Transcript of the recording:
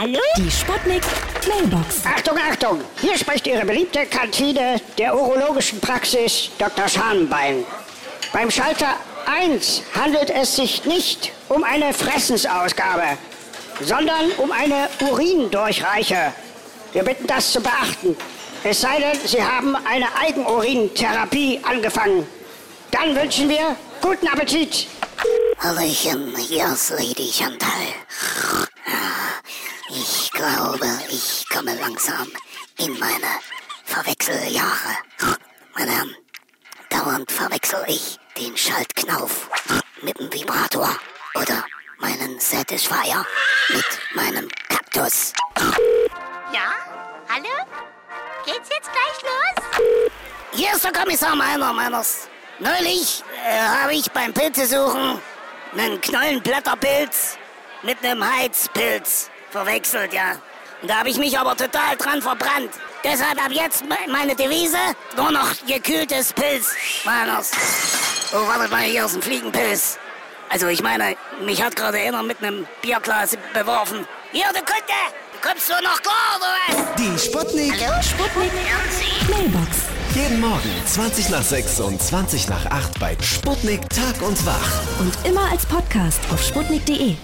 Hallo? Die Sputnik Mailbox. Achtung, Achtung! Hier spricht Ihre beliebte Kantine der urologischen Praxis Dr. Schanbein. Beim Schalter 1 handelt es sich nicht um eine Fressensausgabe, sondern um eine Urindurchreiche. Wir bitten das zu beachten. Es sei denn, Sie haben eine Eigenurintherapie angefangen. Dann wünschen wir guten Appetit. Hallöchen, hier ist Lady Chantal. Ich glaube, ich komme langsam in meine Verwechseljahre. Meine Herren, dauernd verwechsel ich den Schaltknauf mit dem Vibrator oder meinen Satisfier mit meinem Kaktus. Ja? Hallo? Geht's jetzt gleich los? Hier ist der Kommissar Meiner, Meiners. Neulich äh, habe ich beim Pilzesuchen einen Knollenblätterpilz mit einem Heizpilz verwechselt, ja. Und da habe ich mich aber total dran verbrannt. Deshalb ab jetzt me- meine Devise, nur noch gekühltes Pilz, Meiners. Oh, warte mal, hier ist ein Fliegenpilz. Also ich meine, mich hat gerade einer mit einem Bierglas beworfen. Hier, du Kunde, du kommst so noch klar, oder was? Die Sputnik. Sputnik Mailbox. Jeden Morgen 20 nach 6 und 20 nach 8 bei Sputnik Tag und Wach. Und immer als Podcast auf sputnik.de.